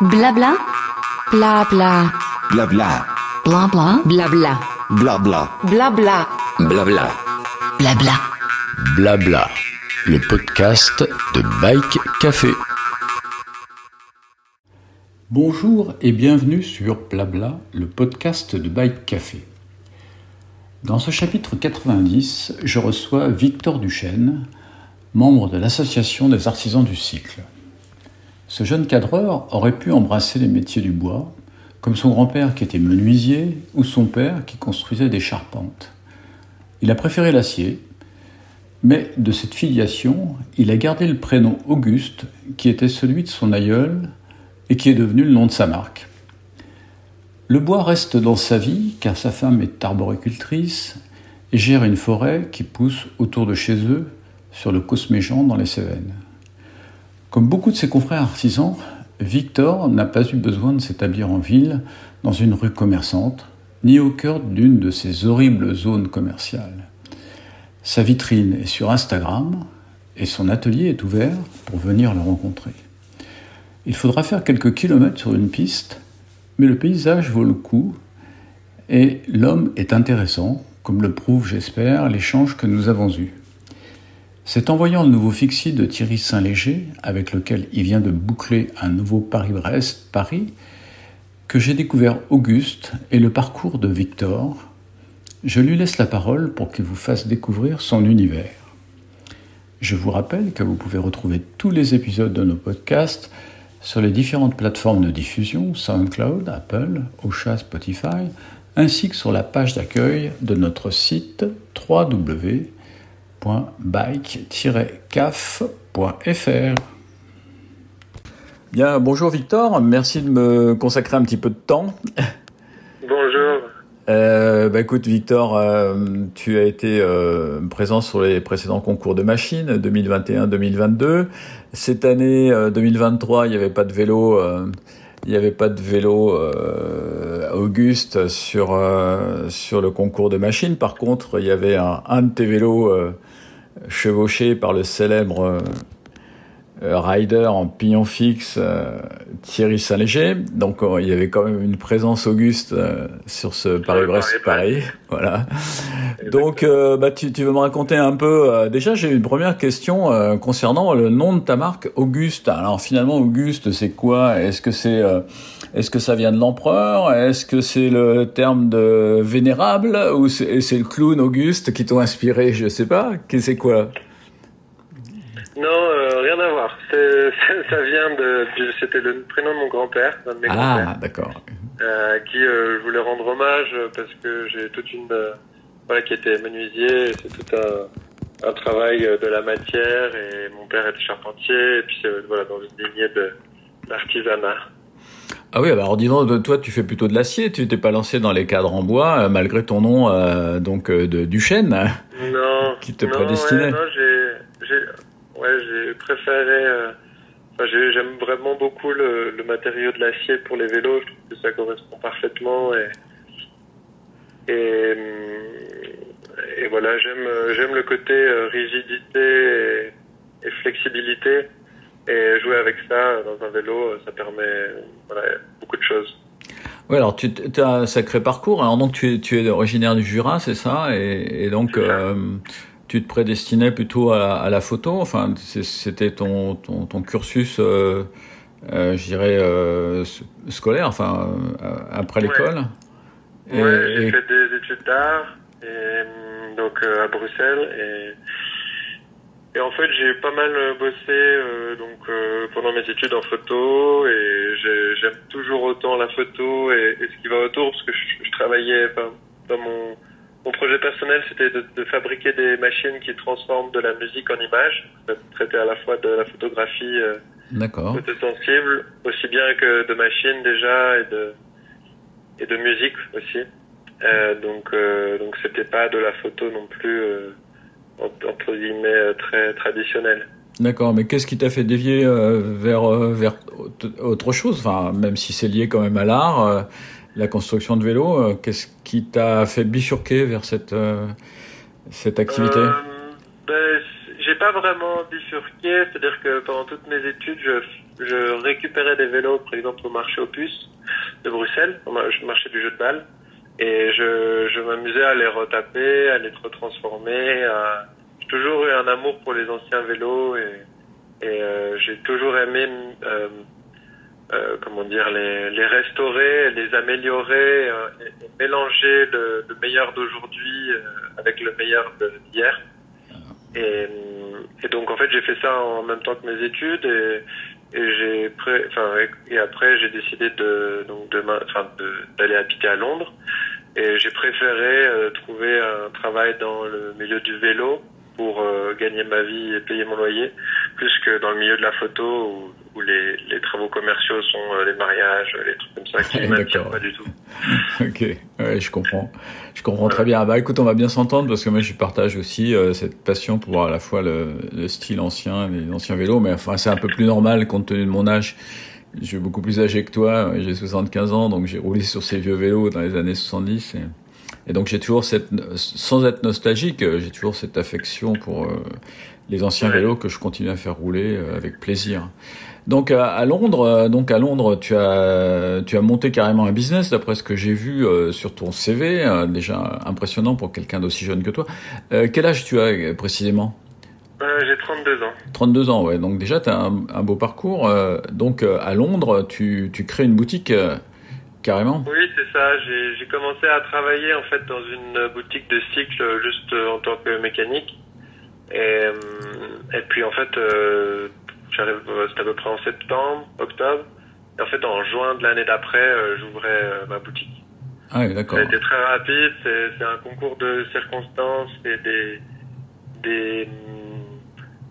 Blabla. Blabla. Blabla. Blabla. Blabla. Blabla. Blabla. Blabla. Blabla. Blabla, le podcast de Bike Café. Bonjour et bienvenue sur Blabla, le podcast de Bike Café. Dans ce chapitre 90, je reçois Victor Duchesne, membre de l'Association des artisans du cycle. Ce jeune cadreur aurait pu embrasser les métiers du bois, comme son grand-père qui était menuisier ou son père qui construisait des charpentes. Il a préféré l'acier, mais de cette filiation, il a gardé le prénom Auguste, qui était celui de son aïeul et qui est devenu le nom de sa marque. Le bois reste dans sa vie car sa femme est arboricultrice et gère une forêt qui pousse autour de chez eux sur le Cosméjean dans les Cévennes. Comme beaucoup de ses confrères artisans, Victor n'a pas eu besoin de s'établir en ville, dans une rue commerçante, ni au cœur d'une de ces horribles zones commerciales. Sa vitrine est sur Instagram et son atelier est ouvert pour venir le rencontrer. Il faudra faire quelques kilomètres sur une piste, mais le paysage vaut le coup et l'homme est intéressant, comme le prouve, j'espère, l'échange que nous avons eu. C'est en voyant le nouveau fixie de Thierry Saint-Léger, avec lequel il vient de boucler un nouveau Paris-Brest-Paris, que j'ai découvert Auguste et le parcours de Victor. Je lui laisse la parole pour qu'il vous fasse découvrir son univers. Je vous rappelle que vous pouvez retrouver tous les épisodes de nos podcasts sur les différentes plateformes de diffusion, SoundCloud, Apple, Ocha, Spotify, ainsi que sur la page d'accueil de notre site www www.bike-caf.fr. Bien, bonjour Victor, merci de me consacrer un petit peu de temps. Bonjour. Euh, bah écoute Victor, euh, tu as été euh, présent sur les précédents concours de machines 2021-2022. Cette année 2023, il n'y avait pas de vélo, il n'y avait pas de vélo Auguste sur sur le concours de machines. Par contre, il y avait un, un de tes vélos chevauché par le célèbre euh, euh, rider en pignon fixe euh, Thierry Saint-Léger. Donc il y avait quand même une présence auguste sur ce Paris-Brest-Paris. Voilà. Donc bah, tu, tu, veux me raconter un peu. déjà j'ai une première question concernant le nom de ta marque Auguste. Alors finalement Auguste c'est quoi? Est-ce que c'est est-ce que ça vient de l'empereur? Est-ce que c'est le terme de vénérable? Ou c'est le clown Auguste qui t'ont inspiré? Je sais pas. C'est quoi? Non, euh, rien à voir. Ça vient de, c'était le prénom de mon grand-père, Ah, d'accord. Euh, qui euh, je voulais rendre hommage parce que j'ai toute une voilà qui était menuisier. C'est tout un, un travail de la matière et mon père était charpentier et puis voilà dans une lignée de l'artisanat. Ah oui, alors disons, toi, tu fais plutôt de l'acier. Tu t'es pas lancé dans les cadres en bois, euh, malgré ton nom euh, donc euh, de Duchesne, non, qui te non, prédestinait. Ouais, non, j'ai, ouais, j'ai préféré. J'aime vraiment beaucoup le, le matériau de l'acier pour les vélos. Je trouve que ça correspond parfaitement et et, et voilà, j'aime j'aime le côté rigidité et, et flexibilité. Et jouer avec ça dans un vélo, ça permet voilà, beaucoup de choses. Oui, alors tu as un sacré parcours. Alors donc tu es, tu es originaire du Jura, c'est ça? Et, et, donc euh, tu te prédestinais plutôt à, à la photo? Enfin, c'était ton, ton, ton, cursus, euh, euh, je dirais, euh, scolaire, enfin, euh, après l'école? Oui, ouais, j'ai fait des études d'art donc euh, à Bruxelles et et en fait, j'ai pas mal bossé euh, donc euh, pendant mes études en photo et j'aime toujours autant la photo et, et, ce qui va autour parce que je, je travaillais enfin, dans mon mon projet personnel, c'était de, de, fabriquer des machines qui transforment de la musique en image, traiter à la fois de la photographie euh, photosensible, aussi bien que de machines déjà et de et de musique aussi. Euh, donc euh, donc c'était pas de la photo non plus euh, entre guillemets très traditionnel. D'accord, mais qu'est-ce qui t'a fait dévier euh, vers euh, vers autre chose? Enfin, même si c'est lié quand même à l'art, euh, la construction de vélo, qu'est-ce qui t'a fait bifurquer vers cette cette activité? Ben, J'ai pas vraiment bifurqué, c'est-à-dire que pendant toutes mes études, je je récupérais des vélos, par exemple, au marché Opus de Bruxelles, au marché du jeu de balle. Et je, je m'amusais à les retaper, à les retransformer. À... J'ai toujours eu un amour pour les anciens vélos et, et euh, j'ai toujours aimé, euh, euh, comment dire, les, les restaurer, les améliorer, euh, et, et mélanger le, le meilleur d'aujourd'hui euh, avec le meilleur d'hier. Et, et donc en fait j'ai fait ça en même temps que mes études et, et j'ai pré... enfin et après j'ai décidé de donc de enfin d'aller habiter à Londres. Et j'ai préféré euh, trouver un travail dans le milieu du vélo pour euh, gagner ma vie et payer mon loyer plus que dans le milieu de la photo où, où les, les, travaux commerciaux sont euh, les mariages les trucs comme ça qui m'attirent pas du tout. Ok. Ouais, je comprends. Je comprends ouais. très bien. Bah écoute on va bien s'entendre parce que moi je partage aussi euh, cette passion pour à la fois le, le style ancien les anciens vélos mais enfin c'est un peu plus normal compte tenu de mon âge. Je suis beaucoup plus âgé que toi, j'ai 75 ans, donc j'ai roulé sur ces vieux vélos dans les années 70. Et, et donc j'ai toujours cette, sans être nostalgique, j'ai toujours cette affection pour euh, les anciens vélos que je continue à faire rouler euh, avec plaisir. Donc à, à Londres, euh, donc à Londres, tu as tu as monté carrément un business d'après ce que j'ai vu euh, sur ton CV, euh, déjà impressionnant pour quelqu'un d'aussi jeune que toi. Euh, quel âge tu as précisément? Euh, J'ai 32 ans. 32 ans, ouais. Donc déjà, tu as un, un, beau parcours. Euh, donc à Londres, tu, tu crées une boutique euh, carrément Oui, c'est ça. J'ai commencé à travailler en fait dans une boutique de cycle juste en tant que mécanique. Et, et puis en fait, euh, j'arrive, c'était à peu près en septembre, octobre. Et en fait, en juin de l'année d'après, euh, j'ouvrais ma boutique. Ah oui, d'accord. Été très rapide. C'est un concours de circonstances et des des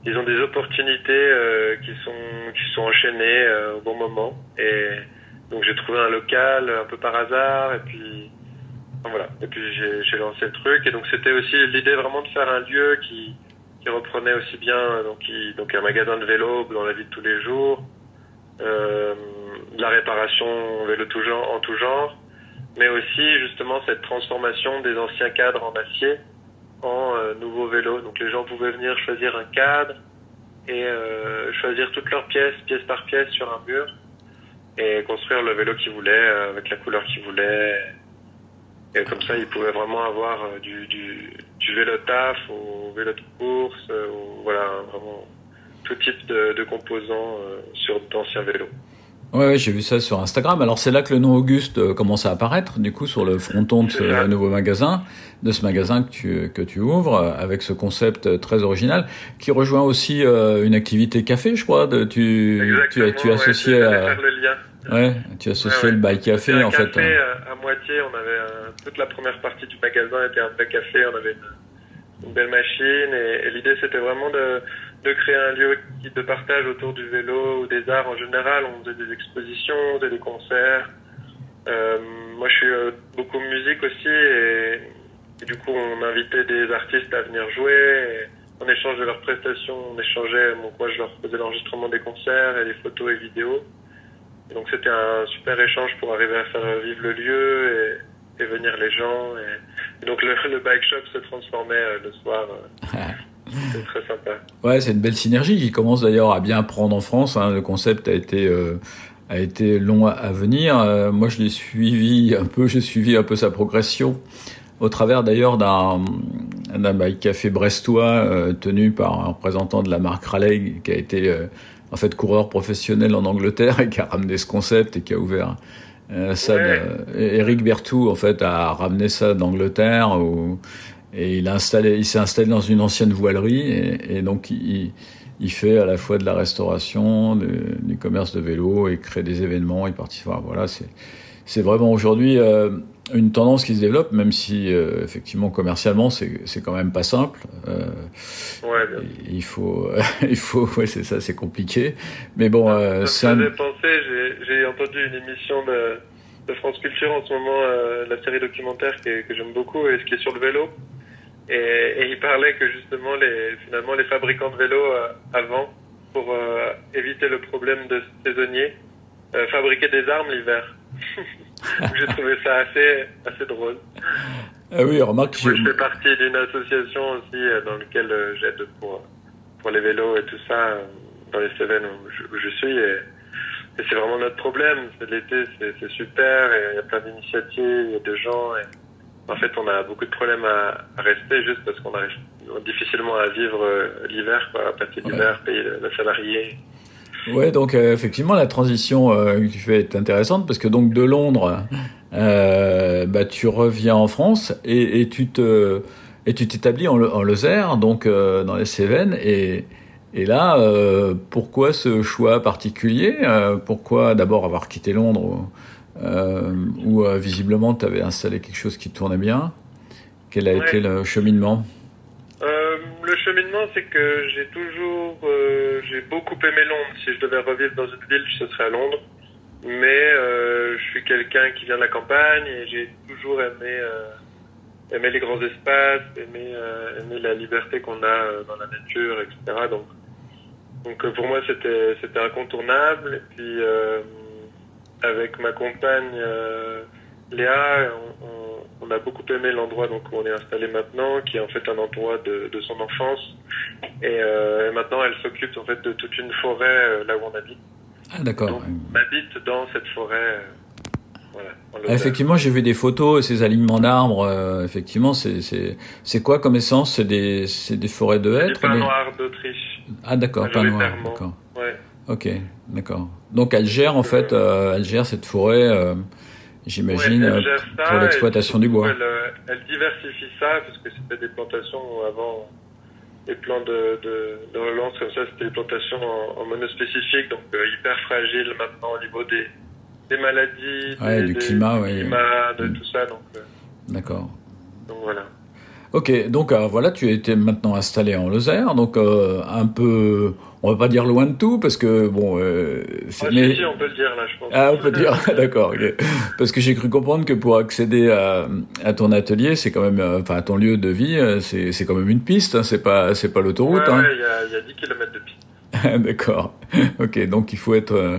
ils ont des opportunités euh, qui sont qui sont enchaînées euh, au bon moment et donc j'ai trouvé un local un peu par hasard et puis enfin, voilà. Et puis j'ai lancé le truc. Et donc c'était aussi l'idée vraiment de faire un lieu qui qui reprenait aussi bien donc qui, donc un magasin de vélo dans la vie de tous les jours euh, la réparation vélo tout genre en tout genre mais aussi justement cette transformation des anciens cadres en acier en euh, nouveau vélo. Donc les gens pouvaient venir choisir un cadre et euh, choisir toutes leurs pièces, pièce par pièce sur un mur et construire le vélo qu'ils voulaient euh, avec la couleur qu'ils voulaient. Et comme ça, ils pouvaient vraiment avoir euh, du, vélo taf au vélo de course, euh, ou, voilà, vraiment tout type de, composants sur d'anciens vélos. Ouais, ouais j'ai vu ça sur Instagram. Alors c'est là que le nom Auguste euh, commence à apparaître, du coup, sur le fronton de ce nouveau magasin, de ce magasin que tu, que tu ouvres, euh, avec ce concept très original, qui rejoint aussi euh, une activité café, je crois. De, tu, tu, tu associé ouais, à... le lien. Ouais, tu associé ouais, le bail café, en café, fait. Hein. À moitié, on avait un, toute la première partie du magasin était un vrai café, on avait une, une belle machine, et, et l'idée c'était vraiment de de créer un lieu de partage autour du vélo ou des arts en général. On faisait des expositions, on faisait des concerts. Euh, moi, je suis euh, beaucoup musique aussi et, du coup, on invitait des artistes à venir jouer. en échange de leurs prestations, on échangeait. Donc, moi, je leur faisais l'enregistrement des concerts et les photos et vidéos. Donc, c'était un super échange pour arriver à faire vivre le lieu et, et venir les gens. Et, donc, le, bike shop se transformait euh, le soir. C'est très sympa. Ouais, c'est une belle synergie qui commence d'ailleurs à bien prendre en France. Hein. Le concept a été euh, a été long à venir. Euh, moi, je l'ai suivi un peu. J'ai suivi un peu sa progression au travers d'ailleurs d'un d'un bike café brestois euh, tenu par un représentant de la marque Raleigh qui a été en fait coureur professionnel en Angleterre et qui a ramené ce concept et qui a ouvert ça. Ouais. Eric Bertou en fait a ramené ça d'Angleterre où et il, a installé, il s'est installé dans une ancienne voilerie et, et donc il, il, fait à la fois de la restauration, de, du commerce de vélo et crée des événements. Il participe. Voilà, c'est c'est vraiment aujourd'hui euh, une tendance qui se développe, même si euh, effectivement commercialement c'est c'est quand même pas simple. Euh, ouais, il faut il faut ouais c'est ça c'est compliqué. Mais bon, euh, ça me faisait penser. J'ai entendu une émission de de France Culture en ce moment, la série documentaire que, que j'aime beaucoup et ce qui est sur le vélo. Et, et, il parlait que justement les finalement les fabricants de vélos euh, avant pour euh, éviter le problème de saisonniers euh, fabriquaient des armes l'hiver. J'ai trouvé ça assez assez drôle. Ah oui, remarque. Moi, je fais partie d'une association aussi euh, dans laquelle j'aide pour pour les vélos et tout ça dans les Cévennes où je, où je suis et et c'est vraiment notre problème. C'est l'été, c'est c'est super, et il y a plein d'initiatives, il y a des gens. Et en fait, on a beaucoup de problèmes à, à rester juste parce qu'on arrive difficilement à vivre euh, l'hiver, quoi, à passer l'hiver, payer le, le salarié. Ouais, donc euh, effectivement, la transition euh, que tu fais est intéressante parce que donc de Londres, euh, bah, tu reviens en France et, et tu te et tu t'établis en, en Lozère, donc euh, dans les Cévennes. Et, et là, euh, pourquoi ce choix particulier? Euh, Pourquoi d'abord avoir quitté Londres où euh, visiblement tu avais installé quelque chose qui tournait bien Quel a Ouais. été le cheminement? Euh, le cheminement, c'est que j'ai toujours, euh, j'ai beaucoup aimé Londres. Si je devais revivre dans une ville, ce serait à Londres. Mais euh, je suis quelqu'un qui vient de la campagne et j'ai toujours aimé, euh, aimé les grands espaces, aimé, euh, aimé la liberté qu'on a euh, dans la nature, etc. Donc, donc euh, pour moi, c'était, c'était incontournable. Et puis, euh, avec ma compagne euh, Léa, on, on, on a beaucoup aimé l'endroit donc où on est installé maintenant, qui est en fait un endroit de, de son enfance. Et, euh, et maintenant, elle s'occupe en fait de toute une forêt euh, là où on habite. Ah d'accord. Donc, on habite dans cette forêt. voilà, Effectivement, j'ai vu des photos, ces alignements d'arbres. euh, effectivement, c'est c'est c'est quoi comme essence? C'est des c'est des forêts de hêtres. des- noir d'Autriche. Ah d'accord, pas noir. majoritairement. D'accord. Ouais. Ok, d'accord. Donc elle gère en fait, euh, elle gère cette forêt, euh, j'imagine, Ouais, euh, pour l'exploitation du bois. Elle, euh, elle diversifie ça, parce que c'était des plantations avant, les plans de, de, de relance comme ça, c'était des plantations en, en monospécifique, donc euh, hyper fragiles maintenant au niveau des, des maladies, Ouais, des, du des- climat, du ouais. climat, de Mm. tout ça, donc, D'accord. donc voilà. Ok, donc voilà, tu es maintenant installé en Lozère, donc un peu, on va pas dire loin de tout, parce que bon, euh, Ah, mais- si, on peut le dire là, je pense. Ah, on peut dire, d'accord. Parce que j'ai cru comprendre que pour accéder à, à ton atelier, c'est quand même, euh, enfin, à ton lieu de vie, euh, c'est quand même une piste, hein, c'est pas, c'est pas l'autoroute. ouais, hein. il y, a, y a 10 km de piste. D'accord. Ok, donc il faut être, euh,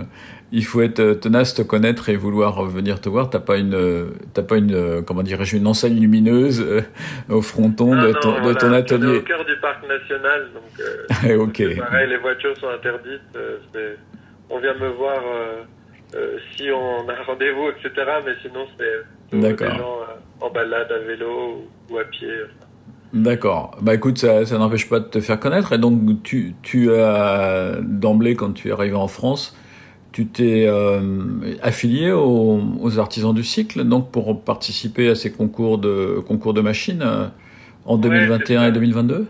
il faut être euh, tenace, te connaître et vouloir euh, venir te voir. T'as pas une, euh, t'as pas une, comment dirais-je, une enseigne lumineuse euh, au fronton Ah de non, ton, voilà, ton On est atelier. au cœur du parc national, donc euh, pareil, les voitures sont interdites. euh, on vient me voir si on a un rendez-vous, etc. Mais sinon, c'est des gens en balade à vélo ou, ou à pied. D'accord. Bah écoute, ça, ça n'empêche pas de te faire connaître. Et donc tu, tu as d'emblée, quand tu es arrivé en France, tu t'es euh, affilié aux, aux artisans du cycle, donc pour participer à ces concours de concours de machines euh, en Ouais, 2021 c'est ça. et 2022.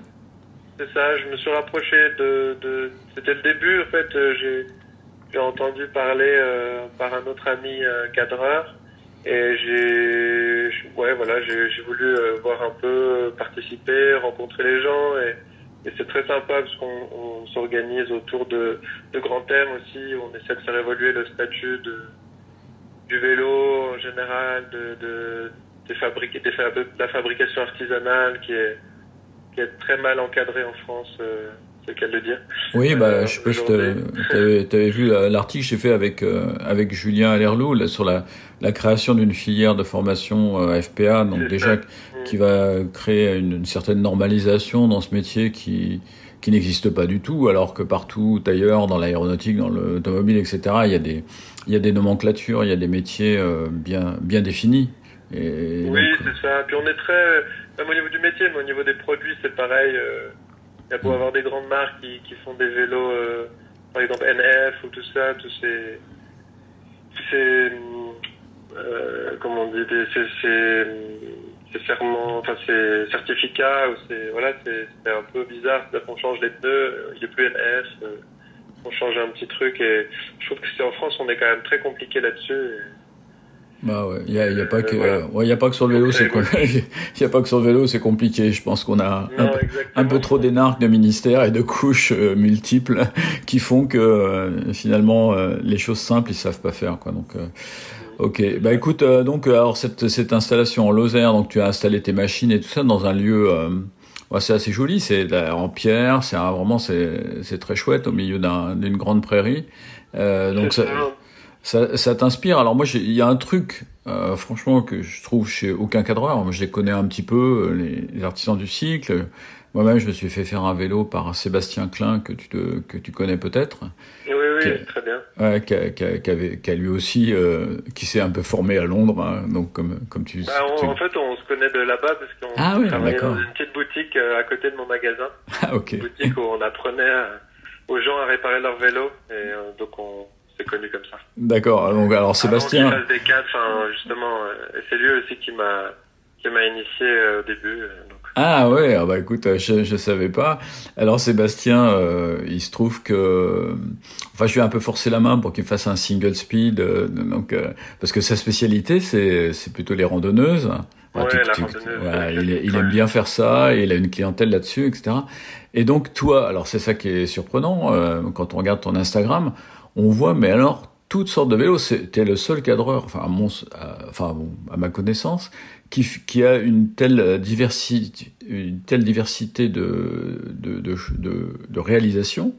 C'est ça, je me suis rapproché de... de... C'était le début, en fait, euh, j'ai entendu parler euh, par un autre ami cadreur. Et j'ai... Ouais, voilà, j'ai voulu voir un peu, participer, rencontrer les gens. Et, et c'est très sympa parce qu'on on s'organise autour de, de grands thèmes aussi. On essaie de faire évoluer le statut de, du vélo en général, de, de, des fabriques, des fab- de la fabrication artisanale qui est qui est très mal encadré en France, euh, c'est le cas de le dire. Oui, bah, Euh, je sais pas si t'avais t'avais vu la- l'article que j'ai fait avec euh, avec Julien Allerlou là, sur la la création d'une filière de formation euh, FPA, donc déjà ça. Qui va créer une, une certaine normalisation dans ce métier qui qui n'existe pas du tout, alors que partout ailleurs, dans l'aéronautique, dans l'automobile, etc., il y a des il y a des nomenclatures, il y a des métiers euh, bien bien définis. Et oui, c'est ça. Puis on est très, même au niveau du métier, mais au niveau des produits, c'est pareil. euh, Il y a beau Mm. avoir des grandes marques qui, qui font des vélos, euh, par exemple NF ou tout ça, tous ces, euh, comment on dit, des, ces, ces, ces serments, enfin ces certificats, ou ces, voilà, c'est un peu bizarre. Qu'on change les pneus, il n'y a plus NF, euh, on change un petit truc et je trouve que c'est en France, on est quand même très compliqué là-dessus. Bah ouais, il y a, il y a pas Euh, que voilà. euh, ouais, il y a pas que sur le vélo, c'est il y a pas que sur le vélo, c'est compliqué. Je pense qu'on a un, Non, peu- exactement. un peu trop d'énarques de ministères et de couches euh, multiples qui font que euh, finalement euh, les choses simples ils savent pas faire quoi. Donc euh, OK. Bah écoute euh, donc euh, alors cette cette installation en Lozère donc tu as installé tes machines et tout ça dans un lieu euh, ouais, c'est assez joli, c'est en pierre, c'est vraiment c'est c'est très chouette au milieu d'un- d'une grande prairie. Euh, donc ça, ça. ça, ça t'inspire. Alors moi, il y a un truc, franchement, que je trouve chez aucun cadreur. Moi, je les connais un petit peu, les, les artisans du cycle. Moi-même, je me suis fait faire un vélo par Sébastien Klein, que tu, te, que tu connais peut-être. Oui, oui, oui, qui- très bien. Ouais, qui a, qui a- qui avait- qui a lui aussi, euh, qui s'est un peu formé à Londres, hein, donc comme, comme tu, Bah, on- tu- en fait, on se connaît de là-bas parce qu'on Ah oui, travaillait dans une petite boutique euh, à côté de mon magasin. Ah, ok. Une boutique où on apprenait euh, aux gens à réparer leur vélo. Et euh, donc, on s'est connus comme ça. D'accord. Donc, alors, Sébastien, Avant des cadres, justement, euh, c'est lui aussi qui m'a qui m'a initié euh, au début. Euh. Ah ouais, ah bah écoute, euh, je je savais pas. Alors Sébastien, euh, il se trouve que, enfin, je lui ai un peu forcé la main pour qu'il fasse un single speed, euh, donc euh, parce que sa spécialité c'est c'est plutôt les randonneuses. Ouais, la randonneuse, voilà, euh, il, aime bien faire ça, et il a une clientèle là-dessus, etc. Et donc toi, alors c'est ça qui est surprenant euh, quand on regarde ton Instagram, on voit, mais alors toutes sortes de vélos. C'est- T'es le seul cadreur, enfin à, mon, à- enfin bon, à ma connaissance, qui, a une telle diversité, une telle diversité de de, de, de, réalisations.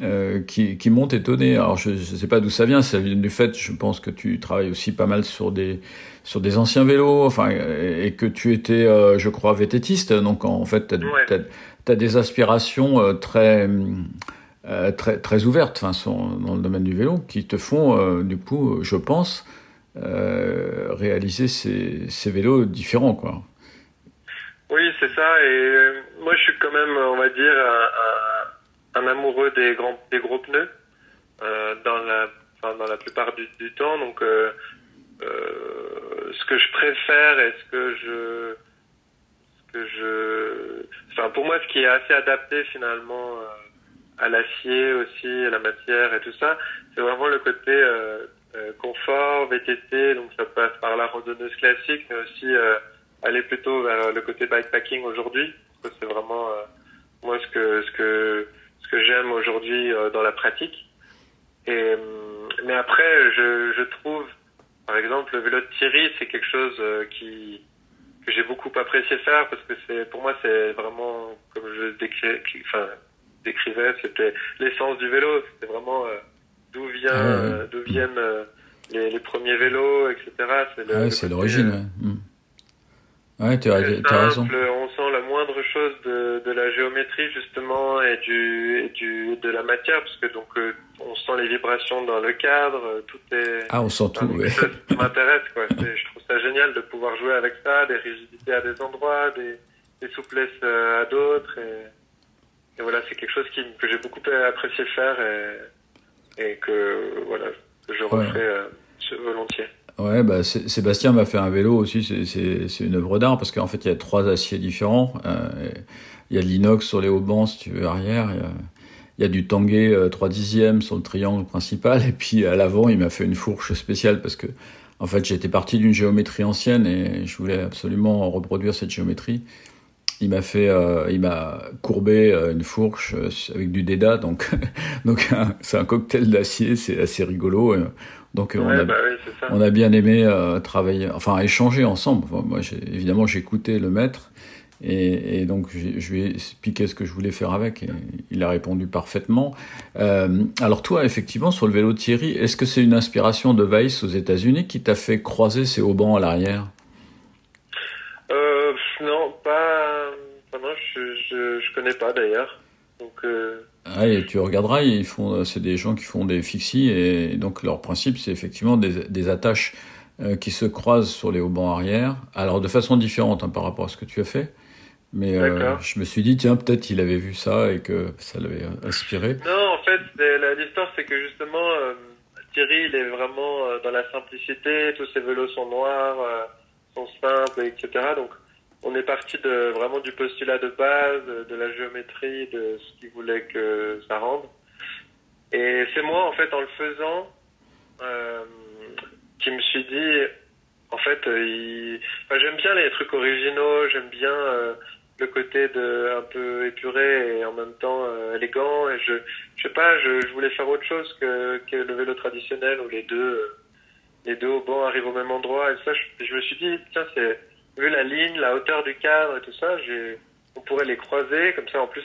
Euh, qui, qui m'ont étonné. Alors je ne sais pas d'où ça vient, ça vient du fait, je pense que tu travailles aussi pas mal sur des sur des anciens vélos, enfin et que tu étais, euh, je crois, vététiste. Donc en fait, tu as, Ouais. des aspirations euh, très euh, très très ouvertes, enfin sont dans le domaine du vélo, qui te font euh, du coup, je pense, euh, réaliser ces, vélos différents, quoi. Oui, c'est ça. Et euh, moi, je suis quand même, on va dire, un, amoureux des grands, des gros pneus euh, dans la, dans la plupart du, temps. Donc, ce que je préfère et ce que je, ce que je, enfin, pour moi, ce qui est assez adapté finalement à l'acier aussi, à la matière et tout ça, c'est vraiment le côté euh, confort, VTT. Donc, ça passe par la randonneuse classique, mais aussi euh, aller plutôt vers le côté bikepacking aujourd'hui. C'est vraiment euh, moi ce que ce que ce que j'aime aujourd'hui euh, dans la pratique. Et mais après, je, je trouve, par exemple, le vélo de Thierry, c'est quelque chose qui que j'ai beaucoup apprécié faire parce que c'est pour moi c'est vraiment comme je enfin décrivais, c'était l'essence du vélo. C'était vraiment euh, d'où vient euh, d'où viennent euh, les, les premiers vélos, etc. C'est le- ouais, le c'est côté, l'origine, euh, ouais. Ouais, tu as, raison. on sent la moindre chose de, de la géométrie justement et du, et du de la matière parce que donc euh, on sent les vibrations dans le cadre, tout est. Ah, on sent tout, ouais. ça, ça m'intéresse quoi. C'est- Je trouve ça génial de pouvoir jouer avec ça, des rigidités à des endroits, des, des souplesses à d'autres et, et voilà c'est quelque chose qui, que j'ai beaucoup apprécié faire et, et que voilà je Ouais. referai euh, volontiers. Ouais, bah, Sé- Sébastien m'a fait un vélo aussi, c'est- c'est c'est une œuvre d'art parce qu'en fait il y a trois aciers différents. Euh, il y a de l'inox sur les haubans si tu veux arrière, il y a, il y a du tanguay euh, 3 dixièmes sur le triangle principal et puis à l'avant il m'a fait une fourche spéciale parce que en fait j'étais parti d'une géométrie ancienne et je voulais absolument reproduire cette géométrie. Il m'a fait, euh, il m'a courbé euh, une fourche euh, avec du déda, donc donc c'est un cocktail d'acier, c'est assez rigolo. donc on Ouais, a bah oui, on a bien aimé euh, travailler, enfin échanger ensemble. Enfin, moi, évidemment, écouté le maître et, et donc je lui ai expliqué ce que je voulais faire avec et il a répondu parfaitement. Euh, alors toi, effectivement, sur le vélo Thierry, est-ce que c'est une inspiration de Weiss aux États-Unis qui t'a fait croiser ses haubans à l'arrière? Euh, non, pas. Enfin, non, je, je, je connais pas d'ailleurs. Donc, euh, Ah, et tu regarderas, ils font, c'est des gens qui font des fixies et donc leur principe, c'est effectivement des, des attaches euh, qui se croisent sur les haubans arrière. Alors de façon différente hein, par rapport à ce que tu as fait. Mais euh, je me suis dit, tiens, peut-être il avait vu ça et que ça l'avait euh, inspiré. non, en fait, l'histoire, c'est que justement, euh, Thierry, il est vraiment euh, dans la simplicité. Tous ses vélos sont noirs, euh, sont simples, etc. Donc, on est parti de vraiment du postulat de base, de la géométrie, de ce qu'il voulait que ça rende. Et c'est moi, en fait, en le faisant, euh, qui me suis dit, en fait, euh, j'aime bien les trucs originaux, j'aime bien euh, le côté de un peu épuré et en même temps élégant. Et je, je sais pas, je, voulais faire autre chose que, que le vélo traditionnel où les deux, les deux haubans arrivent au même endroit. Et ça, je me suis dit, tiens, c'est vu la ligne, la hauteur du cadre et tout ça, on pourrait les croiser, comme ça en plus,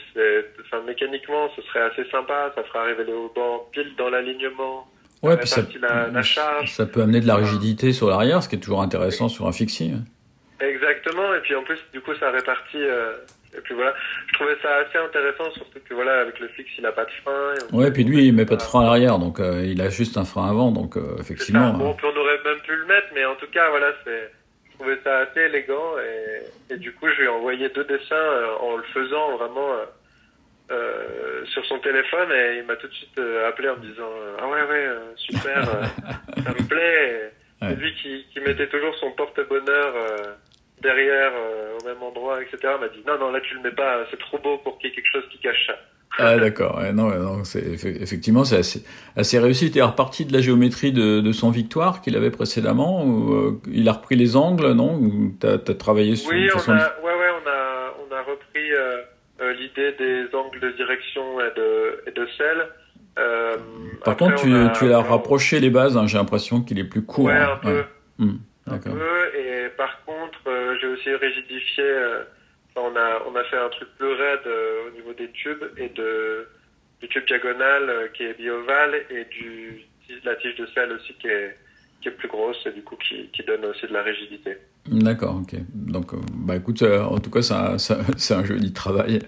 enfin, mécaniquement, ce serait assez sympa, ça ferait arriver les haubans pile dans l'alignement. Ouais, puis ça, répartit la- la charge. ça peut amener de la rigidité sur l'arrière, ce qui est toujours intéressant sur un fixie. hein. Exactement, et puis en plus, du coup, ça répartit euh, et puis voilà, je trouvais ça assez intéressant, surtout que voilà, avec le fixe, il a pas de frein. et Ouais, puis lui, il met pas de frein à l'arrière, donc euh, il a juste un frein avant, donc euh, effectivement. Bon, puis on aurait même pu le mettre, mais en tout cas, voilà, c'est, trouvais ça assez élégant et, et du coup, je lui ai envoyé deux dessins euh, en le faisant vraiment euh, euh, sur son téléphone et il m'a tout de suite euh, appelé en me disant ah ouais ouais super, ça me plaît. Et Ouais. C'est lui qui, qui mettait toujours son porte-bonheur euh, derrière euh, au même endroit, etc. m'a dit non non là tu le mets pas, c'est trop beau pour qu'il y ait quelque chose qui cache ça. Ah d'accord, non, non, effectivement c'est assez, assez réussi. Tu es reparti de la géométrie de, de son victoire qu'il avait précédemment, euh, il a repris les angles, non? Ou t'as as travaillé sur Oui, on façon a, ouais, ouais, on a, on a repris euh, euh, l'idée des angles de direction et de, et de sel. Euh, Par après, contre, tu, a- tu as rapproché les bases. hein, J'ai l'impression qu'il est plus court. Ouais, hein. un peu. Hmm, un peu. Et par contre, j'ai aussi rigidifié. On a, on a fait un truc plus raide euh, au niveau des tubes et de du tube diagonal euh, qui est biovale et du de la tige de sel aussi qui est qui est plus grosse et du coup qui, qui donne aussi de la rigidité. D'accord, ok. Donc, euh, bah écoute, en tout cas, c'est un, c'est un- joli travail.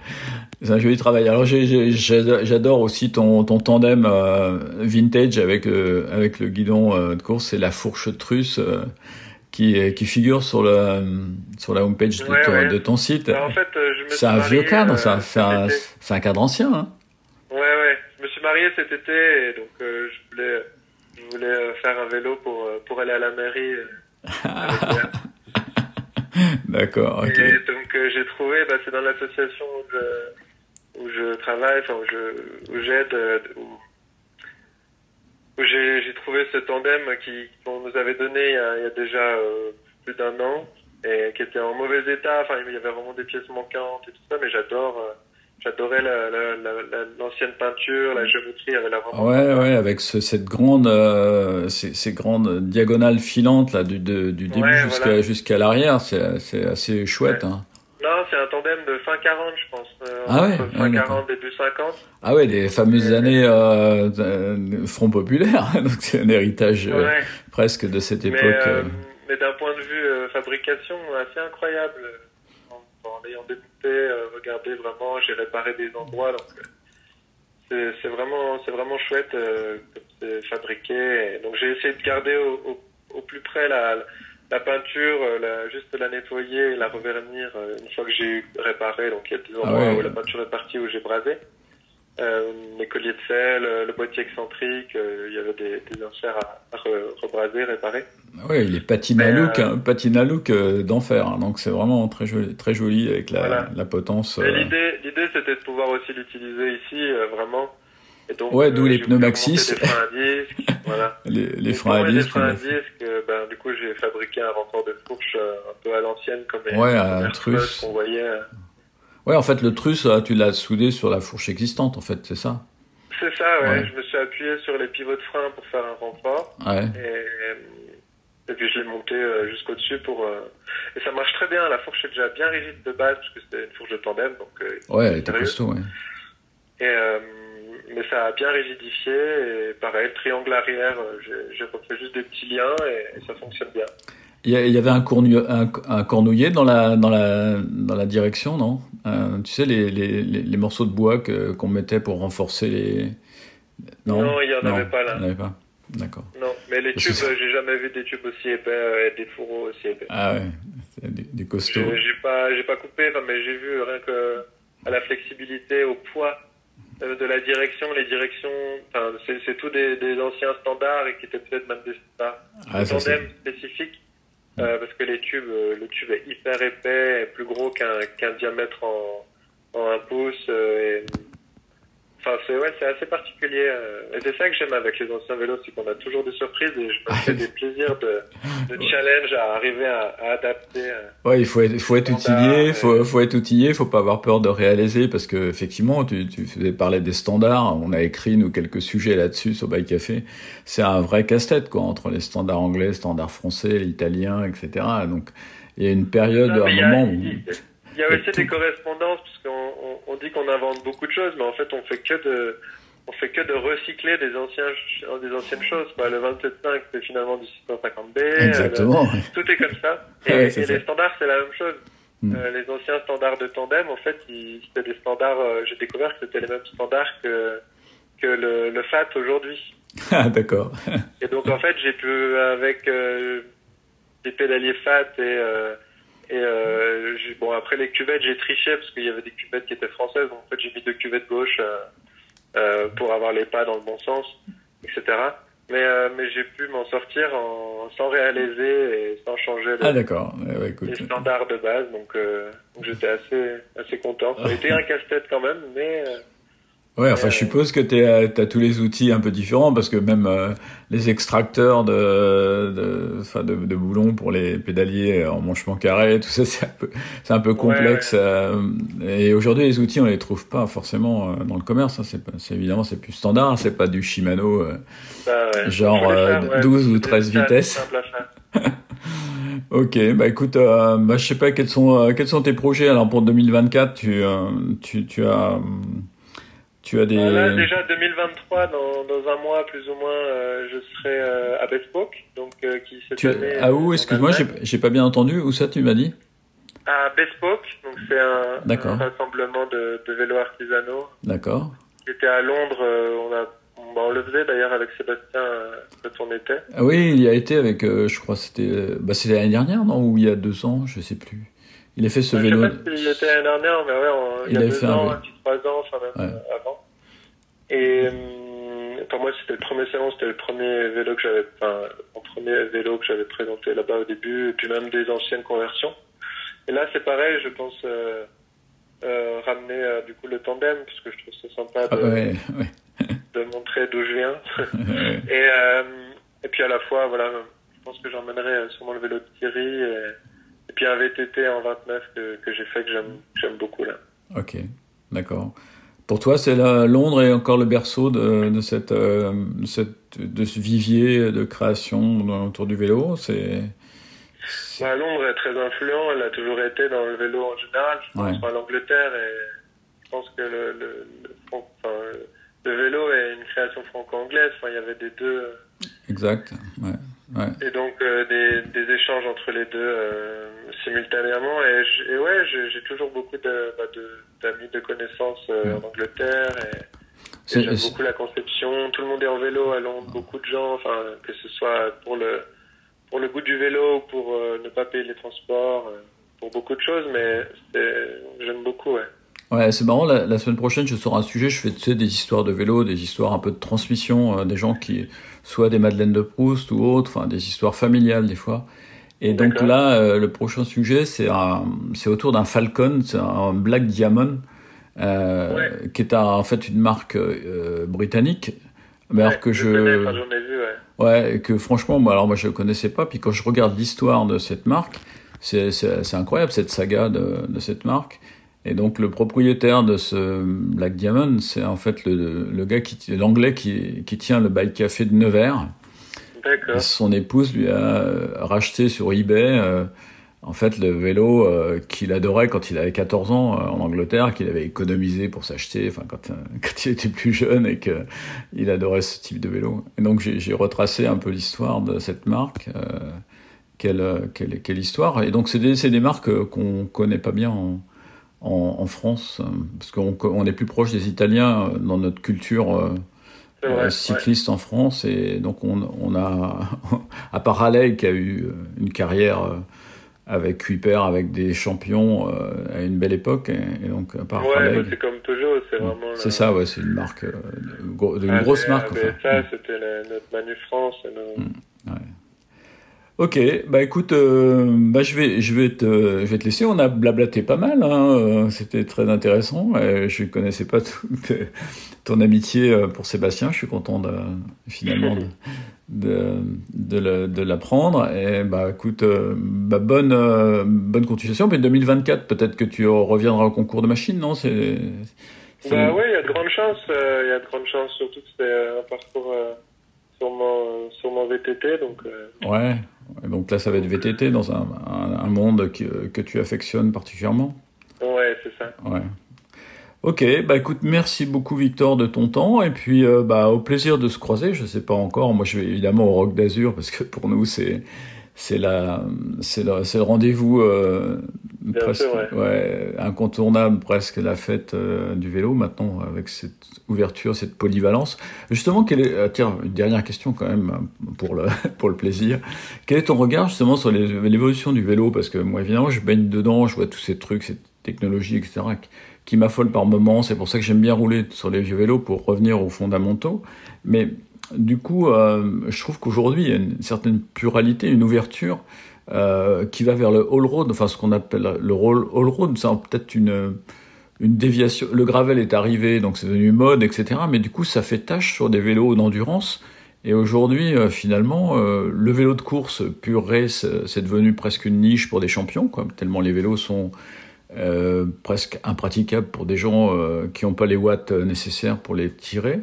C'est un joli travail. Alors, j'adore aussi ton, ton tandem vintage avec euh, avec le guidon de course et la fourche trusse euh, qui est- qui figure sur le sur la homepage de, Ouais, ton, ouais. de ton site. En fait, euh, me C'est un vieux cadre, euh, ça. C'est un, cadre ancien. Hein Ouais, ouais. Je me suis marié cet été et donc euh, je voulais, je voulais euh, faire un vélo pour, euh, pour aller à la mairie. euh. D'accord, ok. Et donc euh, j'ai trouvé, bah, c'est dans l'association où je, où je travaille, enfin où j'aide, euh, où, où j'ai, j'ai trouvé ce tandem qu'on nous avait donné il y a, il y a déjà euh, plus d'un an et qui était en mauvais état. Enfin, il y avait vraiment des pièces manquantes et tout ça, mais j'adore. euh, J'adorais la, la, la, la- l'ancienne peinture, la géométrie, elle l'air vraiment Ouais, ouais, avec ce, cette grande, euh, ces, ces grandes diagonales filantes là du, de- du début Ouais, jusqu'à voilà. jusqu'à l'arrière, c'est c'est assez chouette. Ouais. Hein. Non, c'est un tandem de fin 40, je pense. Euh, Ah ouais, fin d'accord. 40, début 50. Ah ouais, les fameuses années euh, de- Front Populaire, donc c'est un héritage euh, Ouais. presque de cette époque. Mais, euh, euh. mais d'un point de vue euh, fabrication, assez incroyable. En, en ayant débuté, euh, regardé vraiment, j'ai réparé des endroits. Donc, euh, c'est, vraiment, c'est vraiment chouette euh, fabriqué. Et donc, j'ai essayé de garder au, au, au plus près la, la peinture, euh, la, juste la nettoyer et la revernir euh, une fois que j'ai réparé. Donc, il y a des endroits Ah ouais. où la peinture est partie, où j'ai brasé. Euh, mes colliers de sel, euh, le boîtier excentrique, euh, il y avait des, des inserts à, à re- rebraser, réparer. Ouais, il est patina look, euh, patina look d'enfer. hein, donc c'est vraiment très joli, très joli avec la, Voilà. la potence. L'idée, c'était de pouvoir aussi l'utiliser ici, vraiment. Et donc, Ouais, d'où les pneus remonter Des freins à disque, voilà. Les, les freins à pour les disque. freins à disque, euh, ben, du coup, j'ai fabriqué un renfort de fourche euh, un peu à l'ancienne, comme les Ouais, un truss qu'on voyait. euh. Ouais, en fait, le truss, euh, tu l'as soudé sur la fourche existante, en fait, c'est ça? C'est ça, ouais. Ouais. Je me suis appuyé sur les pivots de frein pour faire un renfort. Ouais. Et, et puis je l'ai monté euh, jusqu'au-dessus pour... euh, Et ça marche très bien. La fourche est déjà bien rigide de base, parce que c'était une fourche de tandem. Donc, euh, Ouais, elle était costaud, ouais. Et, euh, mais ça a bien rigidifié. Et pareil, le triangle arrière, euh, j'ai refait juste des petits liens et, et ça fonctionne bien. Il y, avait un, cornu- un, un cornouiller dans la, dans la, dans la direction, non? Euh, Tu sais, les, les, les, les morceaux de bois qu'on mettait pour renforcer les... Non, il y en avait pas, là. Il n'y en avait pas, d'accord. Non, mais les tubes, j'ai jamais vu des tubes aussi épais euh, et des fourreaux aussi épais. Ah ouais, des, des costauds. Je- J'ai pas, pas coupé, mais j'ai vu rien que à la flexibilité, au poids de la direction, les directions, enfin, c'est, c'est tout des, des anciens standards et qui étaient peut-être même des standards Ah, tandem spécifiques, euh, parce que les tubes, euh, le tube est hyper épais, et plus gros qu'un, qu'un diamètre en, en un pouce, euh, et, Enfin, c'est ouais, assez particulier. euh, Et c'est ça que j'aime avec les anciens vélos, c'est qu'on a toujours des surprises et je me fais des plaisirs de, de challenge à arriver à, à adapter. euh. Ouais, il faut être, il faut être outillé, ouais. faut, faut être outillé, faut pas avoir peur de réaliser parce que effectivement, tu, tu faisais parler des standards. On a écrit nous quelques sujets là-dessus sur Bike Café. C'est un vrai casse-tête quoi entre les standards anglais, standards français, l'italien, etc. Donc il y a une période, Non, un il a- moment où il y a il aussi des correspondances on, dit qu'on invente beaucoup de choses, mais en fait on fait que de on fait que de recycler des anciens des anciennes choses. Quoi. Le 27.5 c'est finalement du 650B. euh, exactement. le- tout est comme ça. Et, Ouais, c'est et les standards c'est la même chose. Mm. Euh, les anciens standards de tandem, en fait, c'était des standards. euh, J'ai découvert que c'était les mêmes standards que que le, le FAT aujourd'hui. Ah, d'accord. Et donc en fait, j'ai pu avec euh, des pédaliers FAT et euh, et euh, bon après les cuvettes, j'ai triché parce qu'il y avait des cuvettes qui étaient françaises. Donc en fait, j'ai mis deux cuvettes gauche euh, euh, pour avoir les pas dans le bon sens, etc. Mais euh, mais j'ai pu m'en sortir en, sans réaliser et sans changer le, Ah, d'accord. Ouais, ouais, écoute. les standards de base. Donc, euh, donc j'étais assez assez content. Ça a été un casse-tête quand même, mais euh, Ouais, enfin, Euh, je suppose que tu as tous les outils un peu différents parce que même euh, les extracteurs de, de, enfin, de, de boulons pour les pédaliers en manchement carré, tout ça, c'est un peu, c'est un peu complexe. euh, et aujourd'hui, les outils, on les trouve pas forcément euh, dans le commerce. Hein, c'est, évidemment, c'est plus standard. C'est pas du Shimano. euh. ouais. Genre, euh, faire, ouais, 12 ou c'était 13 assez vitesses. Ok, bah écoute, euh, bah, je sais pas quels sont euh, quels sont tes projets. Alors pour 2024, tu euh, tu, tu as euh, tu as des Là, déjà 2023, dans, dans un mois plus ou moins, euh, je serai euh, à Bespoke, donc euh, qui cette tu année. ah où Excuse-moi, j'ai pas bien entendu. Où ça tu m'as dit? À Bespoke, donc c'est un, rassemblement de, de vélos artisanaux. D'accord. J'étais à Londres, on a on, bah, on le faisait d'ailleurs avec Sébastien quand on était. Ah oui, il y a été avec, je crois, c'était, bah c'était l'année dernière, non? Ou il y a deux ans, je sais plus. Il a fait ce je vélo. sais pas l'année dernière, mais ouais, on- il, y a deux ans, un petit trois ans, enfin même Ouais. avant. Et hum, pour moi, c'était le premier salon, c'était le premier vélo que j'avais, enfin, mon premier vélo que j'avais présenté là-bas au début, et puis même des anciennes conversions. Et là, c'est pareil, je pense euh, euh, ramener euh, du coup le tandem, parce que je trouve ça sympa Ah ouais, ouais. de montrer d'où je viens. Et, et puis à la fois, voilà, je pense que j'emmènerai sûrement le vélo de Thierry et, et puis un VTT en 29 que, que j'ai fait que j'aime beaucoup là. Ok, d'accord. Pour toi, c'est Londres est encore le berceau de, de cette, euh, de cette, de ce vivier de création autour du vélo. C'est, Bah, Londres est très influent, elle a toujours été dans le vélo en général. Je pense Ouais. à l'Angleterre et je pense que le, le, le, fran- enfin, le vélo est une création franco-anglaise. Enfin, il y avait des deux exact. Ouais, ouais. et donc euh, des, des échanges entre les deux euh, simultanément. Et, et ouais, j'ai toujours beaucoup de bah, de- d'amis, de, connaissances euh, en Angleterre et C'est- Et J'aime beaucoup la conception. Tout le monde est en vélo à Londres. Beaucoup de gens, enfin, que ce soit pour le pour le goût du vélo, ou pour euh, ne pas payer les transports, euh, pour beaucoup de choses. Mais j'aime beaucoup. Ouais. Ouais, c'est marrant. La, la semaine prochaine, je sors un sujet. Je fais tu sais, des histoires de vélo, des histoires un peu de transmission, euh, des gens qui, soit des Madeleines de Proust ou autres, enfin des histoires familiales des fois. Et donc là, euh, le prochain sujet, c'est c'est autour d'un Falcon, c'est un Black Diamond, euh, Ouais. qui est un- en fait une marque britannique. Mais alors que je, connais, enfin, vu. Ouais. Ouais, que franchement, moi, alors moi je ne connaissais pas. Puis quand je regarde l'histoire de cette marque, c'est incroyable cette saga de, de cette marque. Et donc le propriétaire de ce Black Diamond, c'est en fait le, le gars qui l'anglais qui, qui tient le bike café de Nevers. Et son épouse lui a racheté sur eBay euh, en fait le vélo euh, qu'il adorait quand il avait 14 ans euh, en Angleterre, qu'il avait économisé pour s'acheter, enfin quand, quand il était plus jeune et que il adorait ce type de vélo. Et donc j'ai retracé un peu l'histoire de cette marque. Quelle, quelle, quelle histoire Et donc c'est des, des marques qu'on connaît pas bien en, en, en France, euh, parce qu'on on est plus proche des Italiens euh, dans notre culture euh, ouais. cycliste en France et donc on, on a à Raleigh qui a eu une carrière avec Kuiper avec des champions à une belle époque et, donc à part Ouais, bah, c'est comme Peugeot, c'est vraiment. c'est la- ça ouais c'est une marque de une Ah, grosse mais, marque enfin. Ça, c'était notre Manu France. et nos- Ok, bah écoute, euh, bah je vais, je vais te, je vais te laisser. On a blablaté pas mal, hein, euh, c'était très intéressant. Euh, je connaissais pas toute ton amitié euh, pour Sébastien. Je suis content de, finalement de, de, de, l'apprendre. Et bah écoute, euh, bah, bonne, euh, bonne continuation. Puis 2024, peut-être que tu reviendras au concours de machine, non? C'est, Bah ouais, il y a de grandes chances. euh, Il y a de grandes chances, surtout que c'est euh, un parcours euh, sur mon sur mon VTT, donc. euh, ouais. Et Donc là, ça va être VTT dans un, un, un monde que, que tu affectionnes particulièrement. Ouais, c'est ça. Ouais. Ok, bah écoute, merci beaucoup Victor de ton temps et puis euh, bah au plaisir de se croiser. Je sais pas encore. Moi, je vais évidemment au Rock d'Azur parce que pour nous c'est c'est la c'est le, rendez-vous euh, presque, sûr, ouais. ouais, incontournable presque la fête euh, du vélo maintenant avec cette ouverture, cette polyvalence. Justement, quelle est, tiens, une dernière question quand même hein, pour le pour le plaisir. Quel est ton regard justement sur l'évolution du vélo? Parce que moi évidemment, je baigne dedans, je vois tous ces trucs, ces technologies, etc. qui, qui m'affolent par moments. C'est pour ça que j'aime bien rouler sur les vieux vélos pour revenir aux fondamentaux. Mais du coup, euh, je trouve qu'aujourd'hui, il y a une certaine pluralité, une ouverture euh, qui va vers le all road, enfin ce qu'on appelle le all road, c'est peut-être une, une déviation. Le gravel est arrivé, donc c'est devenu mode, etc. Mais du coup, ça fait tâche sur des vélos d'endurance. Et aujourd'hui, euh, finalement, euh, le vélo de course pur race, c'est devenu presque une niche pour des champions, quoi, tellement les vélos sont presque impraticables pour des gens qui n'ont pas les watts nécessaires pour les tirer.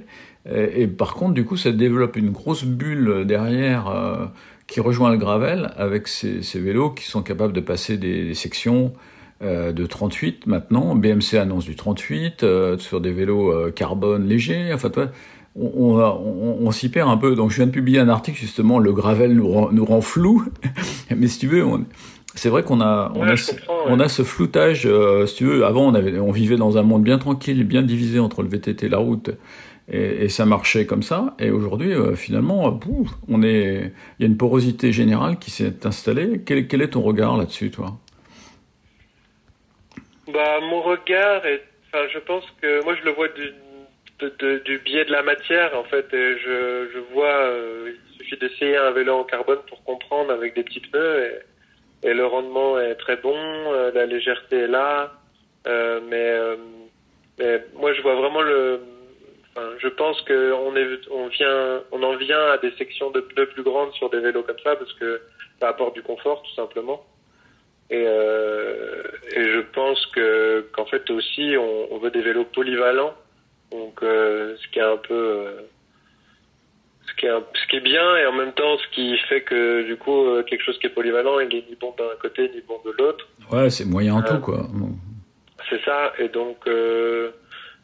Et, par contre, du coup, ça développe une grosse bulle derrière qui rejoint le gravel avec ces, ces vélos qui sont capables de passer des, des sections euh, de 38 maintenant. BMC annonce du 38 euh, sur des vélos euh, carbone légers. Enfin, toi, on, on, va- on- on s'y perd un peu. Donc, je viens de publier un article justement. Le gravel nous rend, nous rend flou. Mais si tu veux, c'est vrai qu'on a, on Ouais, a, ce- comprends, on ouais. a ce floutage. euh, si tu veux, avant, on, avait, on vivait dans un monde bien tranquille, bien divisé entre le VTT et la route. Et, ça marchait comme ça. Et aujourd'hui, euh, finalement, euh, on est, il y a une porosité générale qui s'est installée. Quel, est ton regard là-dessus, toi? Bah, mon regard est, enfin, je pense que moi je le vois du, du biais de la matière en fait. Je, je vois, euh, il suffit d'essayer un vélo en carbone pour comprendre avec des petits pneus et, le rendement est très bon, la légèreté est là. Mais, mais moi je vois vraiment le, je pense que on est, on vient, on en vient à des sections de pneus plus grandes sur des vélos comme ça parce que ça apporte du confort tout simplement. Et, euh, et je pense que qu'en fait aussi on, on veut des vélos polyvalents, donc euh, ce qui est un peu euh, ce qui est un- ce qui est bien et en même temps ce qui fait que du coup quelque chose qui est polyvalent il est ni bon d'un côté ni bon de l'autre. Ouais, c'est moyen en tout, quoi. C'est ça et donc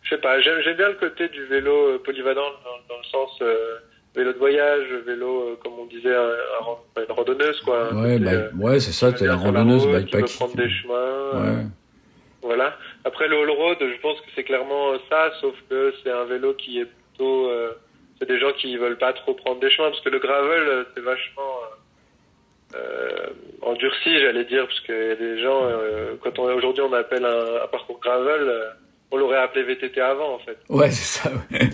je sais pas j'aime bien le côté du vélo euh, polyvalent dans, dans le sens euh, vélo de voyage, vélo euh, comme on disait ran- une randonneuse quoi. Ouais, C'est, bah, euh, ouais, c'est ça, t'es la randonneuse route, Tu bikepacking. prendre des chemins. Ouais. Voilà. Après le all road, je pense que c'est clairement ça, sauf que c'est un vélo qui est plutôt, c'est des gens qui veulent pas trop prendre des chemins parce que le gravel c'est vachement euh, endurci, j'allais dire, parce qu'il y a des gens euh, quand on aujourd'hui on appelle un, un parcours gravel, on l'aurait appelé VTT avant en fait. Ouais, c'est ça. Ouais.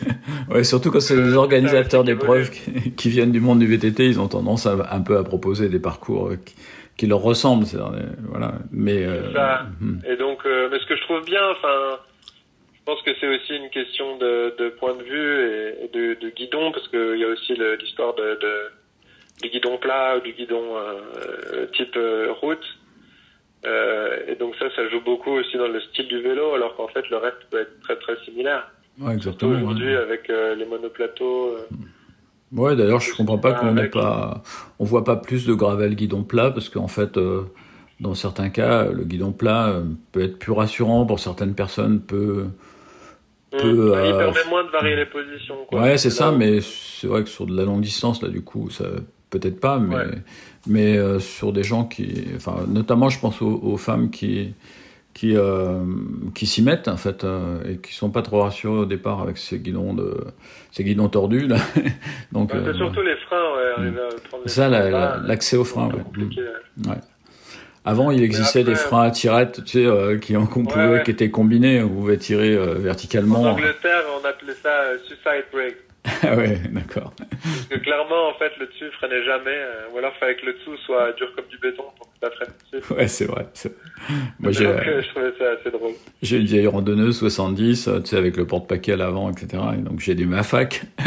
ouais, surtout quand c'est les organisateurs d'épreuves qui, qui viennent du monde du VTT, ils ont tendance à, un peu à proposer des parcours qui, qui leur ressemblent. c'est-à-dire, Voilà. Mais euh, ça. mhm. Et donc, euh, mais ce que je trouve bien, enfin, je pense que c'est aussi une question de, de point de vue et, de, de guidon, parce qu'il y a aussi l'histoire de, de, du guidon plat ou du guidon euh, type euh, route. Euh, et donc ça, ça joue beaucoup aussi dans le style du vélo, alors qu'en fait le reste peut être très très similaire. ouais, exactement. aujourd'hui Ouais, avec euh, les monoplateaux. euh, Ouais, d'ailleurs, je comprends pas qu'on n'ait pas, on voit pas plus de gravel guidon plat parce qu'en fait, euh, dans certains cas, le guidon plat peut être plus rassurant pour certaines personnes, peut Peu, bah, il permet moins de varier les positions. Quoi. Ouais, c'est ça, mais c'est vrai que sur de la longue distance, là, du coup, ça peut-être pas, mais, Ouais. mais euh, sur des gens qui, enfin, notamment, je pense aux, aux femmes qui, qui, euh, qui s'y mettent, en fait, euh, et qui sont pas trop rassurées au départ avec ces guidons de, ces guidons tordus, là. Donc, Ouais, surtout les freins, ouais, les ça, la- freins la- l'accès aux freins, ouais. Avant, il existait après, des freins à tirette, tu sais, qui, pouvait, étaient combinés, on pouvait tirer euh, En verticalement. Angleterre, on appelait ça suicide brake. Ah ouais, d'accord. Parce que clairement, en fait, le dessus freinait jamais, euh, ou alors il fallait que le dessous soit dur comme du béton pour que ça freine dessus. Ouais, c'est vrai. Moi, j'ai, euh, je trouvais ça assez drôle. J'ai une vieille randonneuse 70, euh, tu sais, avec le porte-paquet à l'avant, etc. Et donc j'ai du Mafac.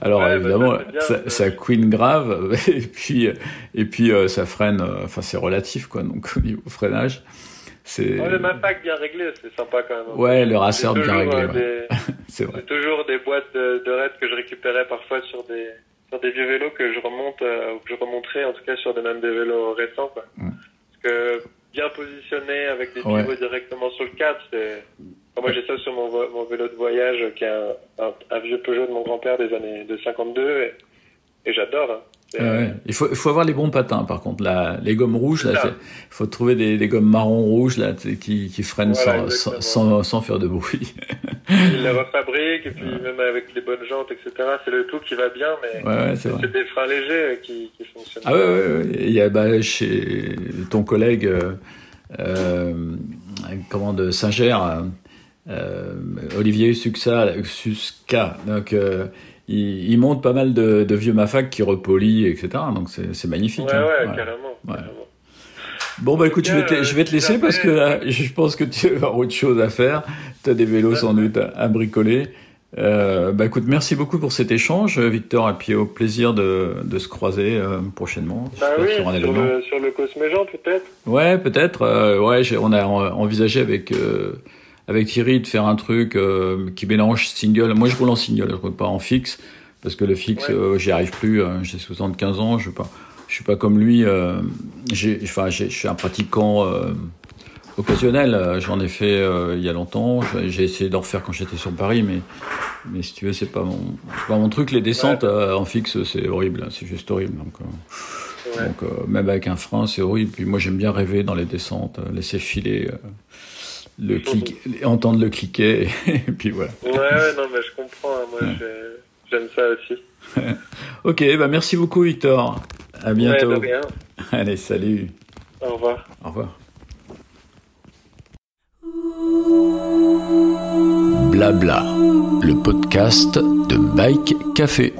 Alors Ouais, bah, évidemment, ça, bien, ça, queen grave, et puis et puis euh, ça freine. Enfin, c'est relatif, quoi. Donc au niveau freinage, c'est Oh, le Mapac bien réglé, c'est sympa quand même. hein. ouais, le racer bien réglé. ouais. des- C'est vrai. Toujours des boîtes de, de raids que je récupérais parfois sur des sur des vieux vélos que je remonte euh, ou que je remonterai en tout cas sur des même des vélos récents quoi. Mm. Parce que bien positionné avec des Ouais. pivots directement sur le cadre, c'est Enfin, moi j'ai ça sur mon, vo- mon vélo de voyage qui est un, un, un vieux Peugeot de mon grand-père des années de 52 et, et j'adore. hein. C'est- Ouais, Il faut, il faut avoir les bons patins, par contre. La, les gommes rouges, là, il faut trouver des, des gommes marron rouges là, qui, qui freinent Voilà, sans, sans, sans, sans faire de bruit. Ils les refabriquent, et puis même avec les bonnes jantes, etc. C'est le tout qui va bien, mais Ouais, c'est des freins légers euh, qui, qui fonctionnent. Ah ouais, ouais, ouais. Il y a bah, chez ton collègue, euh, euh, comment de euh, euh, Olivier Succa, Susca, donc euh, il, il monte pas mal de, de vieux mafac qui repolient, etc. Donc c'est magnifique. Ouais, hein. ouais, Ouais. carrément. Ouais. carrément. Bon bah écoute, je vais te, Euh, je vais te laisser parce que là, je pense que tu as autre chose à faire. Tu as des vélos sans doute à, à bricoler. Euh, bah écoute, merci beaucoup pour cet échange, Victor, et puis au plaisir de, de se croiser euh, prochainement. Bah oui, sur événement. le, sur le Cosméjean peut-être. Ouais, peut-être. euh, ouais, on a en- envisagé avec euh, avec Thierry de faire un truc euh, qui mélange single. Moi, je roule en single, je roule pas en fixe parce que le fixe, Ouais. euh, j'y arrive plus. euh, j'ai 75 ans, je suis pas, je suis pas comme lui. euh, enfin, je suis un pratiquant occasionnel. J'en ai fait il y a longtemps. J'ai- essayé d'en refaire quand j'étais sur Paris, mais mais si tu veux, c'est pas mon, pas mon truc. Les descentes en fixe, c'est horrible. C'est juste horrible. Donc. Ouais. donc euh, même avec un frein, c'est horrible. Puis moi j'aime bien rêver dans les descentes, laisser filer, euh, le clic, entendre le cliquet, et puis voilà. Ouais, ouais, non, mais je comprends. hein, Moi, Ouais. j'aime ça aussi. Ok, bah merci beaucoup Victor. À bientôt. Ouais, de rien. Allez, salut. Au revoir. Au revoir. Blabla, le podcast de Bike Café.